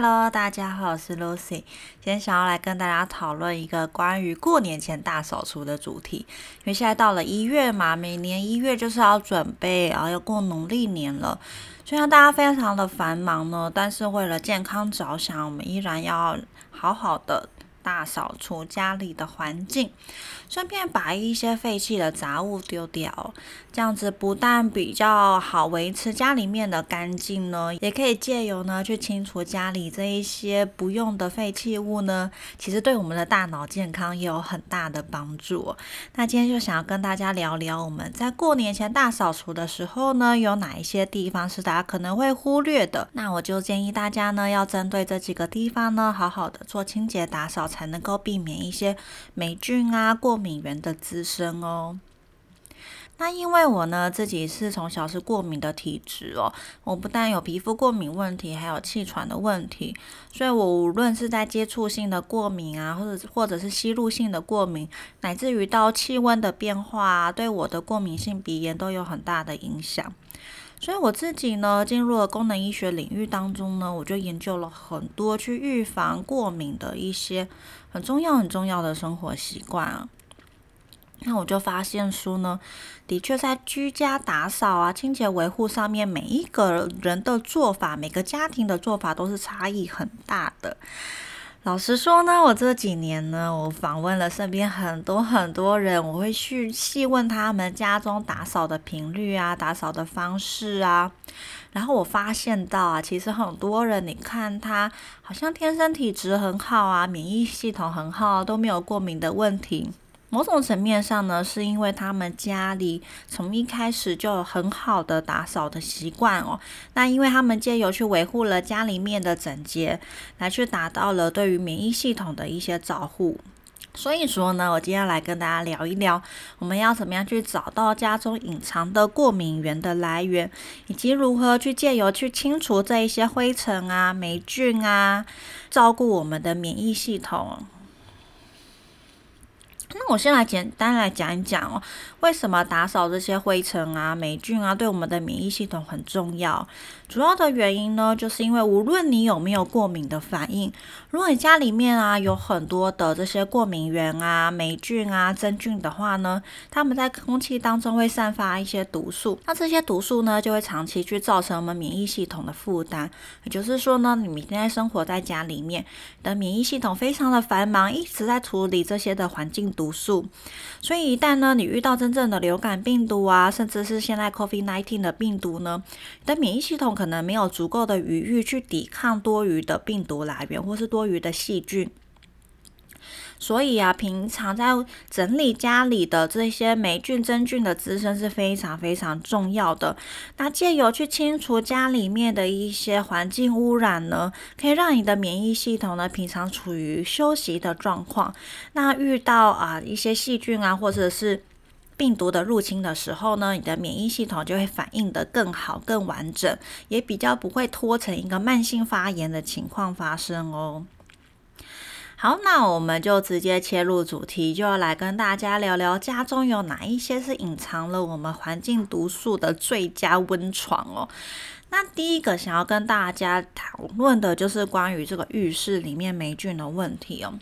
Hello，大家好，我是 Lucy。今天想要来跟大家讨论一个关于过年前大扫除的主题。因为现在到了一月嘛，每年一月就是要准备，啊要过农历年了。虽然大家非常的繁忙呢，但是为了健康着想，我们依然要好好的。大扫除家里的环境，顺便把一些废弃的杂物丢掉，这样子不但比较好维持家里面的干净呢，也可以借由呢去清除家里这一些不用的废弃物呢，其实对我们的大脑健康也有很大的帮助。那今天就想要跟大家聊聊，我们在过年前大扫除的时候呢，有哪一些地方是大家可能会忽略的？那我就建议大家呢，要针对这几个地方呢，好好的做清洁打扫。才能够避免一些霉菌啊、过敏源的滋生哦。那因为我呢自己是从小是过敏的体质哦，我不但有皮肤过敏问题，还有气喘的问题，所以我无论是在接触性的过敏啊，或者或者是吸入性的过敏，乃至于到气温的变化，啊对我的过敏性鼻炎都有很大的影响。所以我自己呢，进入了功能医学领域当中呢，我就研究了很多去预防过敏的一些很重要、很重要的生活习惯啊。那我就发现说呢，的确在居家打扫啊、清洁维护上面，每一个人的做法、每个家庭的做法都是差异很大的。老实说呢，我这几年呢，我访问了身边很多很多人，我会去细问他们家中打扫的频率啊，打扫的方式啊，然后我发现到啊，其实很多人，你看他好像天生体质很好啊，免疫系统很好，都没有过敏的问题。某种层面上呢，是因为他们家里从一开始就有很好的打扫的习惯哦。那因为他们借由去维护了家里面的整洁，来去达到了对于免疫系统的一些照护。所以说呢，我今天来跟大家聊一聊，我们要怎么样去找到家中隐藏的过敏源的来源，以及如何去借由去清除这一些灰尘啊、霉菌啊，照顾我们的免疫系统。那我先来简单来讲一讲哦，为什么打扫这些灰尘啊、霉菌啊，对我们的免疫系统很重要？主要的原因呢，就是因为无论你有没有过敏的反应，如果你家里面啊有很多的这些过敏源啊、霉菌啊、真菌的话呢，它们在空气当中会散发一些毒素，那这些毒素呢，就会长期去造成我们免疫系统的负担。也就是说呢，你现在生活在家里面的免疫系统非常的繁忙，一直在处理这些的环境毒素，所以一旦呢，你遇到真正的流感病毒啊，甚至是现在 COVID-19 的病毒呢，你的免疫系统可能没有足够的余裕去抵抗多余的病毒来源或是多余的细菌，所以啊，平常在整理家里的这些霉菌、真菌的滋生是非常非常重要的。那借由去清除家里面的一些环境污染呢，可以让你的免疫系统呢，平常处于休息的状况。那遇到啊一些细菌啊，或者是病毒的入侵的时候呢，你的免疫系统就会反应得更好、更完整，也比较不会拖成一个慢性发炎的情况发生哦。好，那我们就直接切入主题，就要来跟大家聊聊家中有哪一些是隐藏了我们环境毒素的最佳温床哦。那第一个想要跟大家讨论的就是关于这个浴室里面霉菌的问题哦。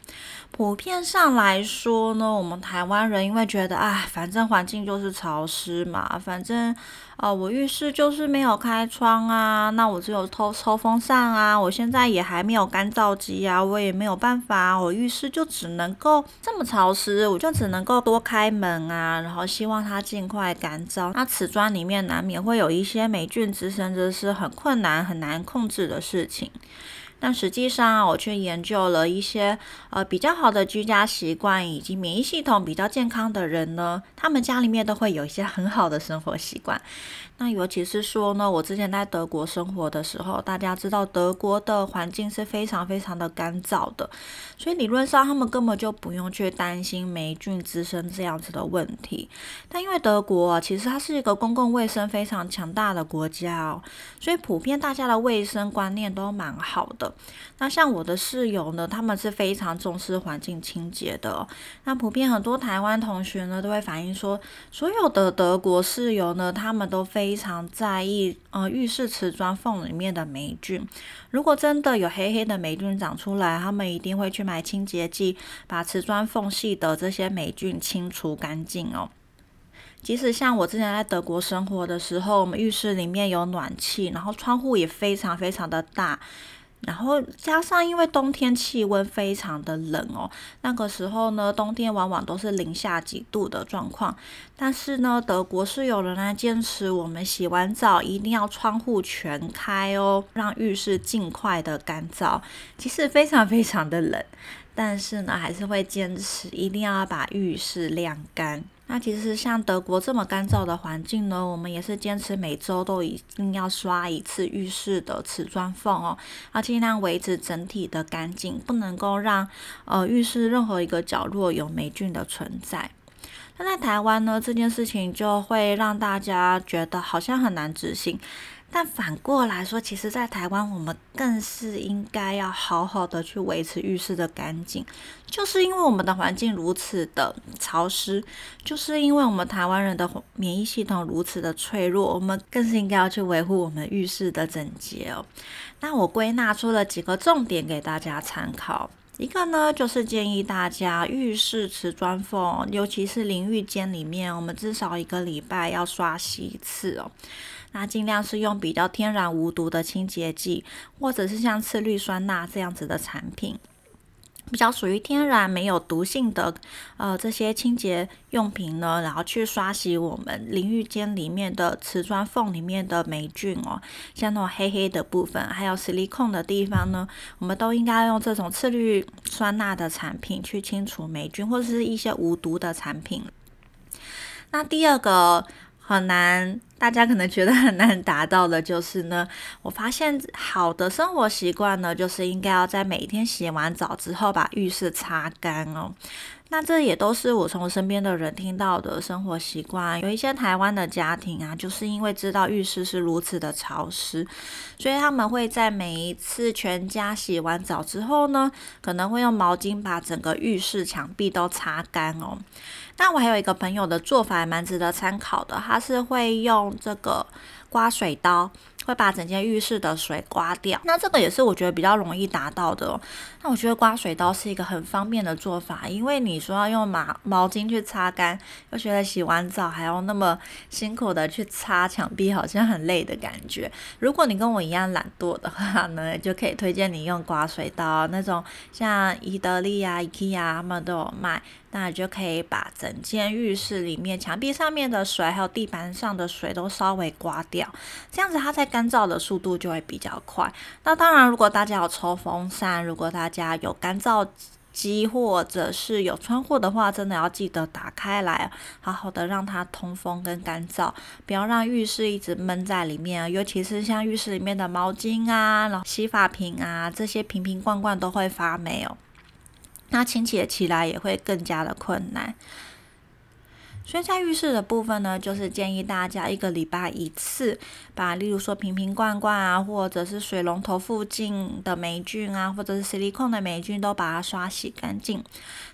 普遍上来说呢，我们台湾人因为觉得，哎，反正环境就是潮湿嘛，反正，呃，我浴室就是没有开窗啊，那我只有抽抽风扇啊，我现在也还没有干燥机啊，我也没有办法，我浴室就只能够这么潮湿，我就只能够多开门啊，然后希望它尽快干燥。那瓷砖里面难免会有一些霉菌滋生，这是很困难很难控制的事情。但实际上，我却研究了一些呃比较好的居家习惯以及免疫系统比较健康的人呢，他们家里面都会有一些很好的生活习惯。那尤其是说呢，我之前在德国生活的时候，大家知道德国的环境是非常非常的干燥的，所以理论上他们根本就不用去担心霉菌滋生这样子的问题。但因为德国其实它是一个公共卫生非常强大的国家哦，所以普遍大家的卫生观念都蛮好的。那像我的室友呢，他们是非常重视环境清洁的。那普遍很多台湾同学呢，都会反映说，所有的德国室友呢，他们都非非常在意呃浴室瓷砖缝里面的霉菌。如果真的有黑黑的霉菌长出来，他们一定会去买清洁剂，把瓷砖缝隙的这些霉菌清除干净哦。即使像我之前在德国生活的时候，我们浴室里面有暖气，然后窗户也非常非常的大。然后加上，因为冬天气温非常的冷哦，那个时候呢，冬天往往都是零下几度的状况。但是呢，德国是有人来坚持，我们洗完澡一定要窗户全开哦，让浴室尽快的干燥。其实非常非常的冷，但是呢，还是会坚持一定要把浴室晾干。那其实像德国这么干燥的环境呢，我们也是坚持每周都一定要刷一次浴室的瓷砖缝哦，要尽量维持整体的干净，不能够让呃浴室任何一个角落有霉菌的存在。那在台湾呢，这件事情就会让大家觉得好像很难执行。但反过来说，其实，在台湾，我们更是应该要好好的去维持浴室的干净，就是因为我们的环境如此的潮湿，就是因为我们台湾人的免疫系统如此的脆弱，我们更是应该要去维护我们浴室的整洁哦。那我归纳出了几个重点给大家参考，一个呢，就是建议大家浴室瓷砖缝，尤其是淋浴间里面，我们至少一个礼拜要刷洗一次哦。那尽量是用比较天然无毒的清洁剂，或者是像次氯酸钠这样子的产品，比较属于天然没有毒性的呃这些清洁用品呢，然后去刷洗我们淋浴间里面的瓷砖缝里面的霉菌哦，像那种黑黑的部分，还有 silicone 的地方呢，我们都应该用这种次氯酸钠的产品去清除霉菌，或者是一些无毒的产品。那第二个很难。大家可能觉得很难达到的，就是呢，我发现好的生活习惯呢，就是应该要在每一天洗完澡之后把浴室擦干哦。那这也都是我从身边的人听到的生活习惯。有一些台湾的家庭啊，就是因为知道浴室是如此的潮湿，所以他们会在每一次全家洗完澡之后呢，可能会用毛巾把整个浴室墙壁都擦干哦。那我还有一个朋友的做法，还蛮值得参考的，他是会用这个刮水刀。会把整间浴室的水刮掉，那这个也是我觉得比较容易达到的。哦那我觉得刮水刀是一个很方便的做法，因为你说要用毛毛巾去擦干，又觉得洗完澡还要那么辛苦的去擦墙壁，好像很累的感觉。如果你跟我一样懒惰的话呢，就可以推荐你用刮水刀，那种像伊德利啊、IKEA 他们都有卖。那你就可以把整间浴室里面墙壁上面的水，还有地板上的水都稍微刮掉，这样子它在干燥的速度就会比较快。那当然，如果大家有抽风扇，如果大家有干燥机或者是有窗户的话，真的要记得打开来，好好的让它通风跟干燥，不要让浴室一直闷在里面啊。尤其是像浴室里面的毛巾啊、然后洗发品啊，这些瓶瓶罐罐都会发霉哦。那清洁起来也会更加的困难，所以在浴室的部分呢，就是建议大家一个礼拜一次，把例如说瓶瓶罐罐啊，或者是水龙头附近的霉菌啊，或者是 silicone 的霉菌，都把它刷洗干净。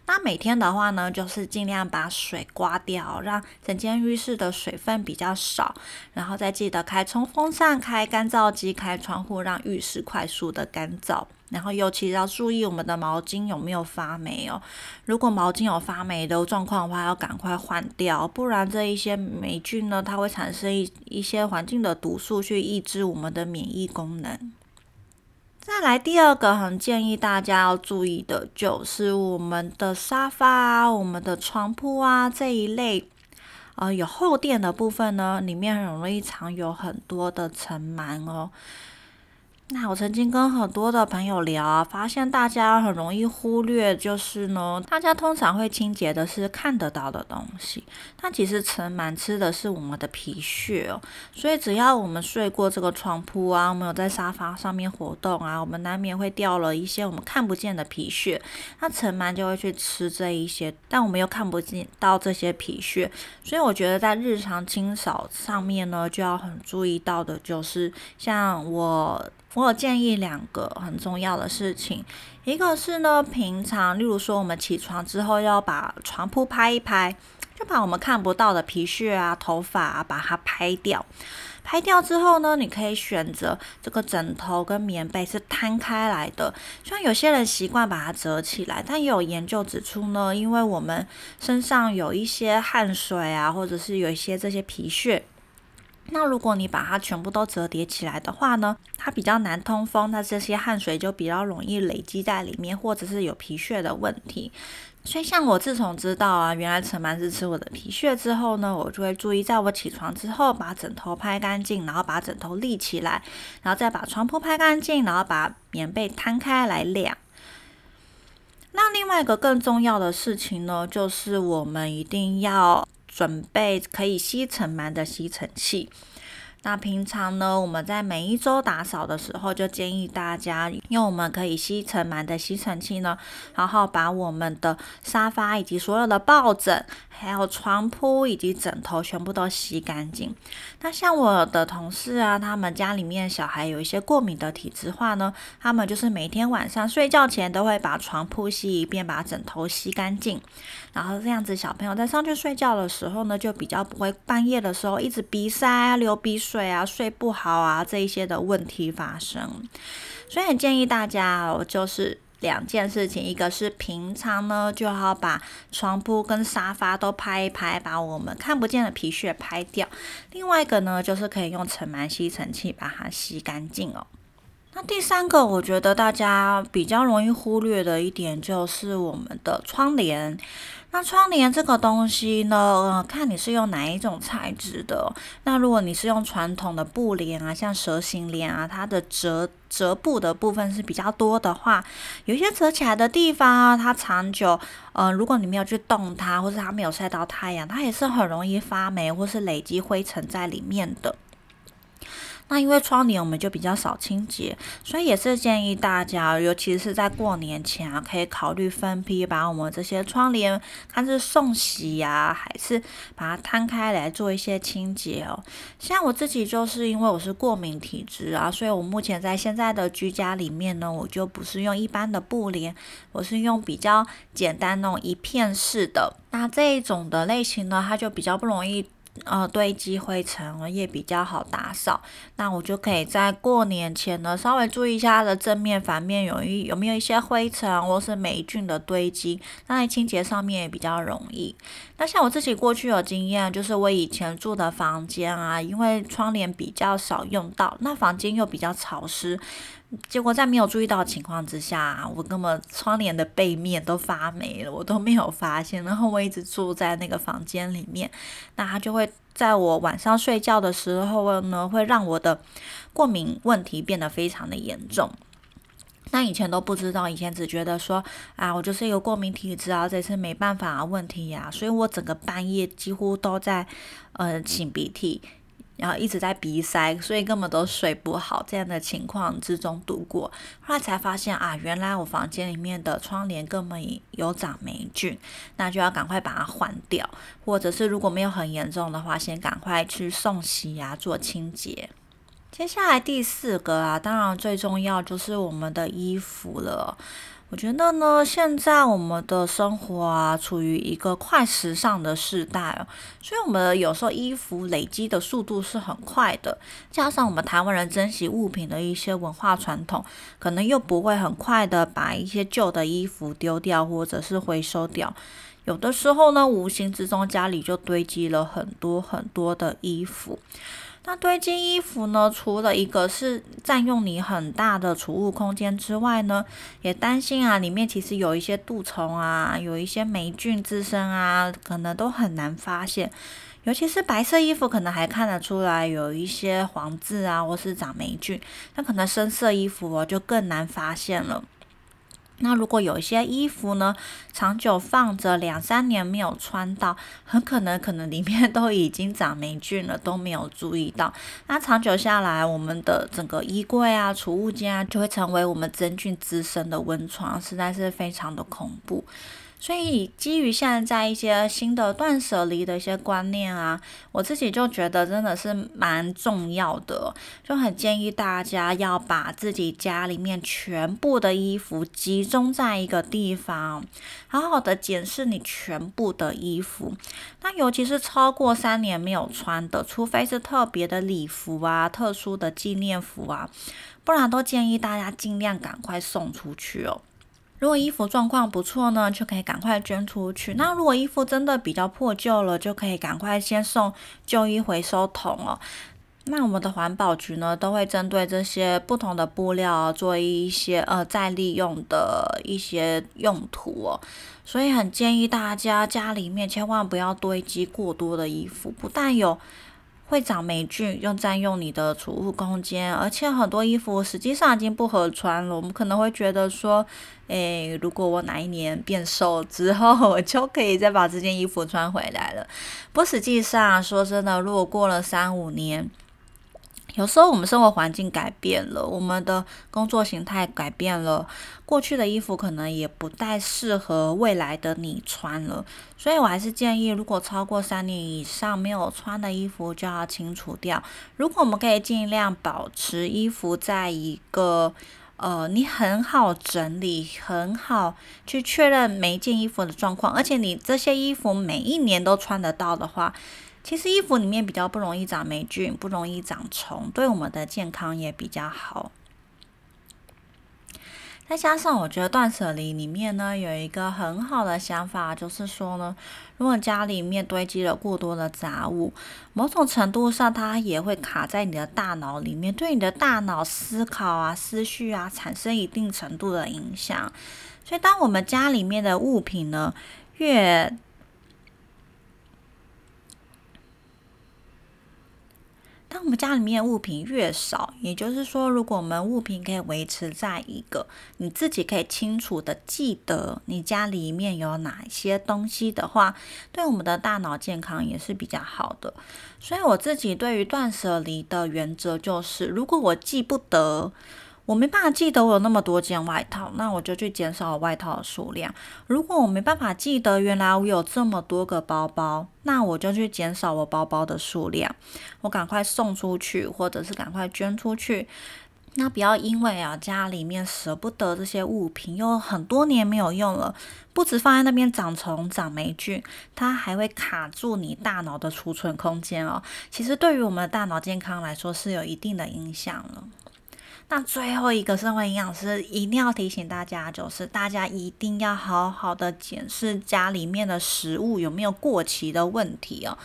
那每天的话呢，就是尽量把水刮掉，让整间浴室的水分比较少，然后再记得开冲风扇、开干燥机、开窗户，让浴室快速的干燥。然后尤其要注意我们的毛巾有没有发霉哦。如果毛巾有发霉的状况的话，要赶快换掉，不然这一些霉菌呢，它会产生一一些环境的毒素，去抑制我们的免疫功能。再来第二个很建议大家要注意的，就是我们的沙发啊、我们的床铺啊这一类，呃，有厚垫的部分呢，里面很容易藏有很多的尘螨哦。那我曾经跟很多的朋友聊啊，发现大家很容易忽略，就是呢，大家通常会清洁的是看得到的东西，但其实尘螨吃的是我们的皮屑哦。所以只要我们睡过这个床铺啊，我们有在沙发上面活动啊，我们难免会掉了一些我们看不见的皮屑，那尘螨就会去吃这一些，但我们又看不见到这些皮屑，所以我觉得在日常清扫上面呢，就要很注意到的，就是像我。我有建议两个很重要的事情，一个是呢，平常例如说我们起床之后要把床铺拍一拍，就把我们看不到的皮屑啊、头发啊把它拍掉。拍掉之后呢，你可以选择这个枕头跟棉被是摊开来的。虽然有些人习惯把它折起来，但也有研究指出呢，因为我们身上有一些汗水啊，或者是有一些这些皮屑，那如果你把它全部都折叠起来的话呢，它比较难通风，那这些汗水就比较容易累积在里面，或者是有皮屑的问题。所以，像我自从知道啊，原来陈曼是吃我的皮屑之后呢，我就会注意，在我起床之后，把枕头拍干净，然后把枕头立起来，然后再把床铺拍干净，然后把棉被摊开来晾。那另外一个更重要的事情呢，就是我们一定要准备可以吸尘螨的吸尘器。那平常呢，我们在每一周打扫的时候，就建议大家用我们可以吸尘螨的吸尘器呢，然后把我们的沙发以及所有的抱枕。还有床铺以及枕头全部都洗干净。那像我的同事啊，他们家里面小孩有一些过敏的体质化呢，他们就是每天晚上睡觉前都会把床铺吸一遍，把枕头吸干净。然后这样子，小朋友在上去睡觉的时候呢，就比较不会半夜的时候一直鼻塞啊、流鼻水睡啊、睡不好啊这一些的问题发生。所以建议大家哦，就是。两件事情，一个是平常呢就要把床铺跟沙发都拍一拍，把我们看不见的皮屑拍掉；另外一个呢，就是可以用尘螨吸尘器把它吸干净哦。那第三个，我觉得大家比较容易忽略的一点就是我们的窗帘。那窗帘这个东西呢，看你是用哪一种材质的。那如果你是用传统的布帘啊，像蛇形帘啊，它的折折布的部分是比较多的话，有些折起来的地方啊，它长久，呃，如果你没有去动它，或是它没有晒到太阳，它也是很容易发霉或是累积灰尘在里面的。那因为窗帘我们就比较少清洁，所以也是建议大家，尤其是在过年前啊，可以考虑分批把我们这些窗帘，看是送洗呀，还是把它摊开来做一些清洁哦。像我自己就是因为我是过敏体质啊，所以我目前在现在的居家里面呢，我就不是用一般的布帘，我是用比较简单那种一片式的。那这一种的类型呢，它就比较不容易。呃，堆积灰尘也比较好打扫，那我就可以在过年前呢，稍微注意一下它的正面、反面有一有没有一些灰尘或是霉菌的堆积，那在清洁上面也比较容易。那像我自己过去有经验，就是我以前住的房间啊，因为窗帘比较少用到，那房间又比较潮湿。结果在没有注意到情况之下，我根本窗帘的背面都发霉了，我都没有发现。然后我一直住在那个房间里面，那它就会在我晚上睡觉的时候呢，会让我的过敏问题变得非常的严重。那以前都不知道，以前只觉得说啊，我就是一个过敏体质啊，这是没办法啊问题呀，所以我整个半夜几乎都在呃擤鼻涕。然后一直在鼻塞，所以根本都睡不好，这样的情况之中度过。后来才发现啊，原来我房间里面的窗帘根本有长霉菌，那就要赶快把它换掉，或者是如果没有很严重的话，先赶快去送洗啊，做清洁。接下来第四个啊，当然最重要就是我们的衣服了。我觉得呢，现在我们的生活啊，处于一个快时尚的时代哦，所以我们有时候衣服累积的速度是很快的，加上我们台湾人珍惜物品的一些文化传统，可能又不会很快的把一些旧的衣服丢掉或者是回收掉，有的时候呢，无形之中家里就堆积了很多很多的衣服。那堆积衣服呢？除了一个是占用你很大的储物空间之外呢，也担心啊，里面其实有一些蠹虫啊，有一些霉菌滋生啊，可能都很难发现。尤其是白色衣服，可能还看得出来有一些黄渍啊，或是长霉菌。那可能深色衣服哦，就更难发现了。那如果有一些衣服呢，长久放着两三年没有穿到，很可能可能里面都已经长霉菌了，都没有注意到。那长久下来，我们的整个衣柜啊、储物间啊，就会成为我们真菌滋生的温床，实在是非常的恐怖。所以基于现在一些新的断舍离的一些观念啊，我自己就觉得真的是蛮重要的，就很建议大家要把自己家里面全部的衣服集中在一个地方，好好的检视你全部的衣服。那尤其是超过三年没有穿的，除非是特别的礼服啊、特殊的纪念服啊，不然都建议大家尽量赶快送出去哦。如果衣服状况不错呢，就可以赶快捐出去。那如果衣服真的比较破旧了，就可以赶快先送旧衣回收桶哦。那我们的环保局呢，都会针对这些不同的布料做一些呃再利用的一些用途哦。所以很建议大家家里面千万不要堆积过多的衣服，不但有。会长霉菌，又占用你的储物空间，而且很多衣服实际上已经不合穿了。我们可能会觉得说，诶，如果我哪一年变瘦之后，我就可以再把这件衣服穿回来了。不，实际上说真的，如果过了三五年，有时候我们生活环境改变了，我们的工作形态改变了，过去的衣服可能也不太适合未来的你穿了。所以我还是建议，如果超过三年以上没有穿的衣服，就要清除掉。如果我们可以尽量保持衣服在一个呃你很好整理、很好去确认每一件衣服的状况，而且你这些衣服每一年都穿得到的话。其实衣服里面比较不容易长霉菌，不容易长虫，对我们的健康也比较好。再加上我觉得断舍离里面呢有一个很好的想法，就是说呢，如果家里面堆积了过多的杂物，某种程度上它也会卡在你的大脑里面，对你的大脑思考啊、思绪啊产生一定程度的影响。所以，当我们家里面的物品呢越当我们家里面物品越少，也就是说，如果我们物品可以维持在一个你自己可以清楚的记得你家里面有哪些东西的话，对我们的大脑健康也是比较好的。所以我自己对于断舍离的原则就是，如果我记不得。我没办法记得我有那么多件外套，那我就去减少外套的数量。如果我没办法记得原来我有这么多个包包，那我就去减少我包包的数量。我赶快送出去，或者是赶快捐出去。那不要因为啊家里面舍不得这些物品，又很多年没有用了，不止放在那边长虫长霉菌，它还会卡住你大脑的储存空间哦。其实对于我们的大脑健康来说是有一定的影响了。那最后一个身为营养师，一定要提醒大家，就是大家一定要好好的检视家里面的食物有没有过期的问题哦。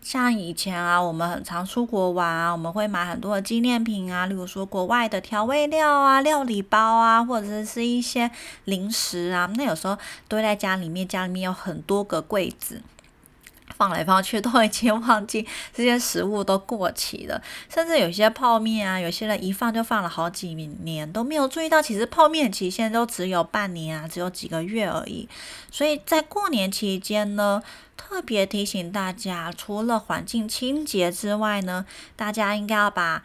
像以前啊，我们很常出国玩啊，我们会买很多的纪念品啊，例如说国外的调味料啊、料理包啊，或者是一些零食啊，那有时候堆在家里面，家里面有很多个柜子。放来放去都已经忘记 这些食物都过期了，甚至有些泡面啊，有些人一放就放了好几年都没有注意到，其实泡面期限都只有半年啊，只有几个月而已。所以在过年期间呢，特别提醒大家，除了环境清洁之外呢，大家应该要把。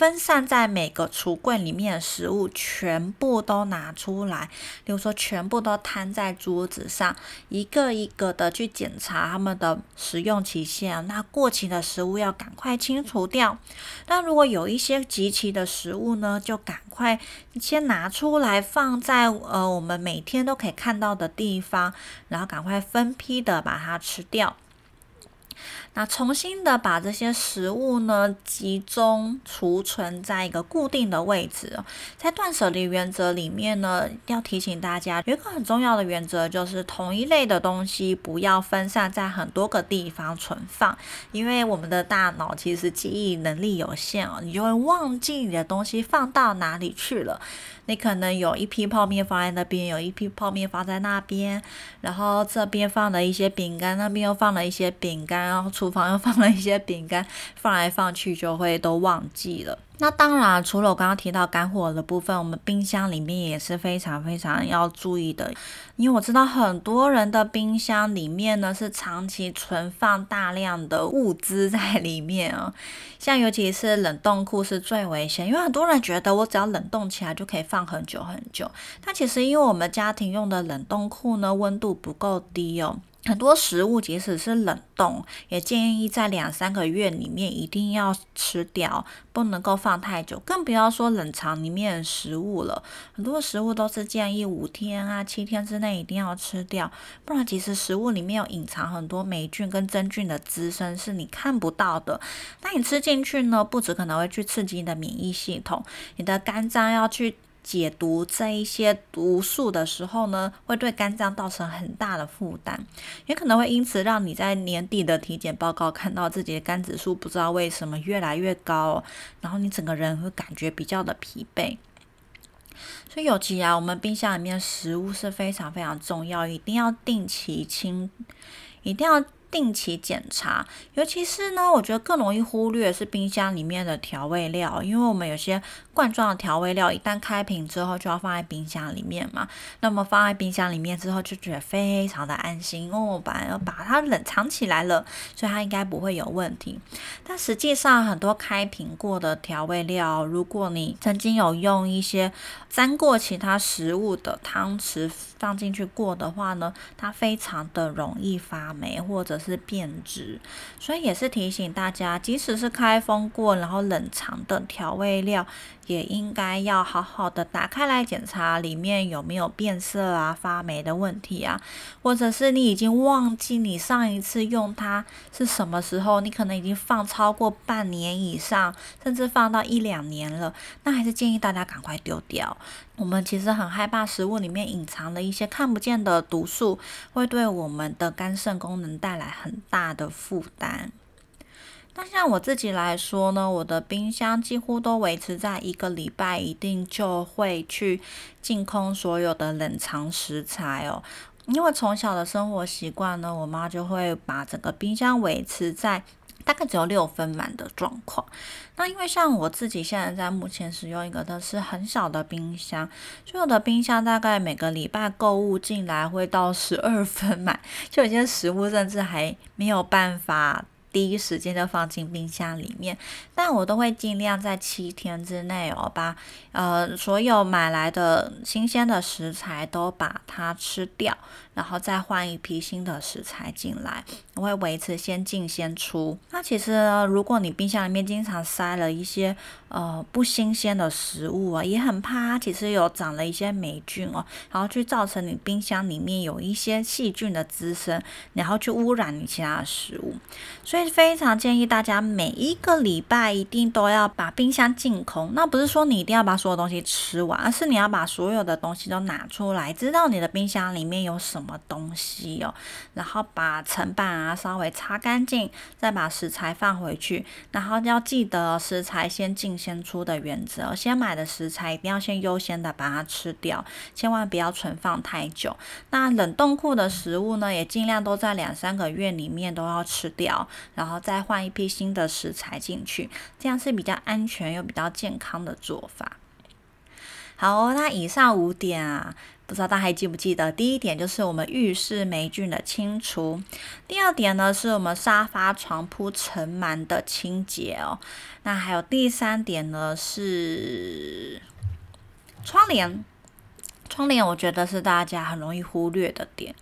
分散在每个橱柜里面的食物全部都拿出来，比如说全部都摊在桌子上，一个一个的去检查他们的食用期限。那过期的食物要赶快清除掉。那如果有一些集齐的食物呢，就赶快先拿出来放在呃我们每天都可以看到的地方，然后赶快分批的把它吃掉。那重新的把这些食物呢集中储存在一个固定的位置，在断舍离原则里面呢，要提醒大家有一个很重要的原则，就是同一类的东西不要分散在很多个地方存放，因为我们的大脑其实记忆能力有限哦，你就会忘记你的东西放到哪里去了。你可能有一批泡面放在那边，有一批泡面放在那边，然后这边放了一些饼干，那边又放了一些饼干，然后厨房又放了一些饼干，放来放去就会都忘记了。那当然，除了我刚刚提到干货的部分，我们冰箱里面也是非常非常要注意的，因为我知道很多人的冰箱里面呢是长期存放大量的物资在里面啊，像尤其是冷冻库是最危险，因为很多人觉得我只要冷冻起来就可以放很久很久，但其实因为我们家庭用的冷冻库呢温度不够低哦。很多食物即使是冷冻，也建议在两三个月里面一定要吃掉，不能够放太久，更不要说冷藏里面食物了。很多食物都是建议五天啊、七天之内一定要吃掉，不然其实食物里面有隐藏很多霉菌跟真菌的滋生是你看不到的。那你吃进去呢，不止可能会去刺激你的免疫系统，你的肝脏要去。解毒这一些毒素的时候呢，会对肝脏造成很大的负担，也可能会因此让你在年底的体检报告看到自己的肝指数不知道为什么越来越高，然后你整个人会感觉比较的疲惫。所以尤其啊，我们冰箱里面食物是非常非常重要，一定要定期清，一定要。定期检查，尤其是呢，我觉得更容易忽略是冰箱里面的调味料，因为我们有些罐装的调味料，一旦开瓶之后就要放在冰箱里面嘛。那么放在冰箱里面之后，就觉得非常的安心，因为我把要把它冷藏起来了，所以它应该不会有问题。但实际上，很多开瓶过的调味料，如果你曾经有用一些沾过其他食物的汤匙放进去过的话呢，它非常的容易发霉或者。是变质，所以也是提醒大家，即使是开封过然后冷藏的调味料。也应该要好好的打开来检查里面有没有变色啊、发霉的问题啊，或者是你已经忘记你上一次用它是什么时候，你可能已经放超过半年以上，甚至放到一两年了，那还是建议大家赶快丢掉。我们其实很害怕食物里面隐藏的一些看不见的毒素，会对我们的肝肾功能带来很大的负担。那像我自己来说呢，我的冰箱几乎都维持在一个礼拜，一定就会去净空所有的冷藏食材哦。因为从小的生活习惯呢，我妈就会把整个冰箱维持在大概只有六分满的状况。那因为像我自己现在在目前使用一个的是很小的冰箱，所有的冰箱大概每个礼拜购物进来会到十二分满，就有些食物甚至还没有办法。第一时间就放进冰箱里面，但我都会尽量在七天之内哦，把呃所有买来的新鲜的食材都把它吃掉。然后再换一批新的食材进来，我会维持先进先出。那其实呢，如果你冰箱里面经常塞了一些呃不新鲜的食物啊，也很怕它其实有长了一些霉菌哦，然后去造成你冰箱里面有一些细菌的滋生，然后去污染你其他的食物。所以非常建议大家每一个礼拜一定都要把冰箱净空。那不是说你一定要把所有东西吃完，而是你要把所有的东西都拿出来，知道你的冰箱里面有什。什么东西哦？然后把层板啊稍微擦干净，再把食材放回去。然后要记得食材先进先出的原则，先买的食材一定要先优先的把它吃掉，千万不要存放太久。那冷冻库的食物呢，也尽量都在两三个月里面都要吃掉，然后再换一批新的食材进去，这样是比较安全又比较健康的做法。好，那以上五点啊。不知道大家还记不记得？第一点就是我们浴室霉菌的清除，第二点呢是我们沙发床铺尘螨的清洁哦。那还有第三点呢是窗帘，窗帘我觉得是大家很容易忽略的点。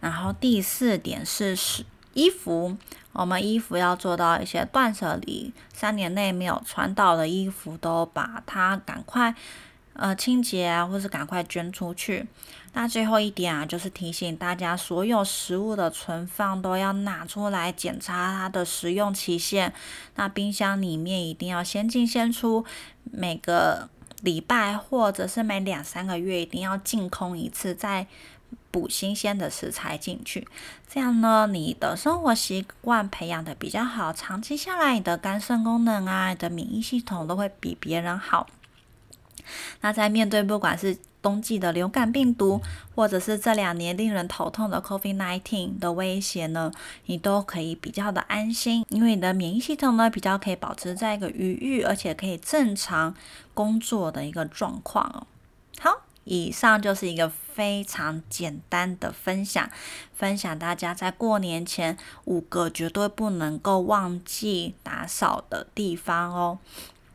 然后第四点是是衣服，我们衣服要做到一些断舍离，三年内没有穿到的衣服都把它赶快。呃，清洁啊，或是赶快捐出去。那最后一点啊，就是提醒大家，所有食物的存放都要拿出来检查它的食用期限。那冰箱里面一定要先进先出，每个礼拜或者是每两三个月一定要净空一次，再补新鲜的食材进去。这样呢，你的生活习惯培养的比较好，长期下来，你的肝肾功能啊，你的免疫系统都会比别人好。那在面对不管是冬季的流感病毒，或者是这两年令人头痛的 COVID-19 的威胁呢，你都可以比较的安心，因为你的免疫系统呢比较可以保持在一个愉悦，而且可以正常工作的一个状况哦。好，以上就是一个非常简单的分享，分享大家在过年前五个绝对不能够忘记打扫的地方哦。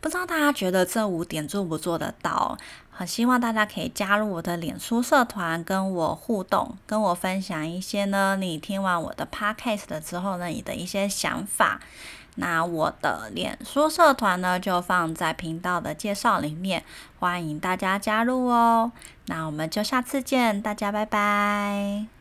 不知道大家觉得这五点做不做得到？很希望大家可以加入我的脸书社团，跟我互动，跟我分享一些呢。你听完我的 podcast 的之后呢，你的一些想法。那我的脸书社团呢，就放在频道的介绍里面，欢迎大家加入哦。那我们就下次见，大家拜拜。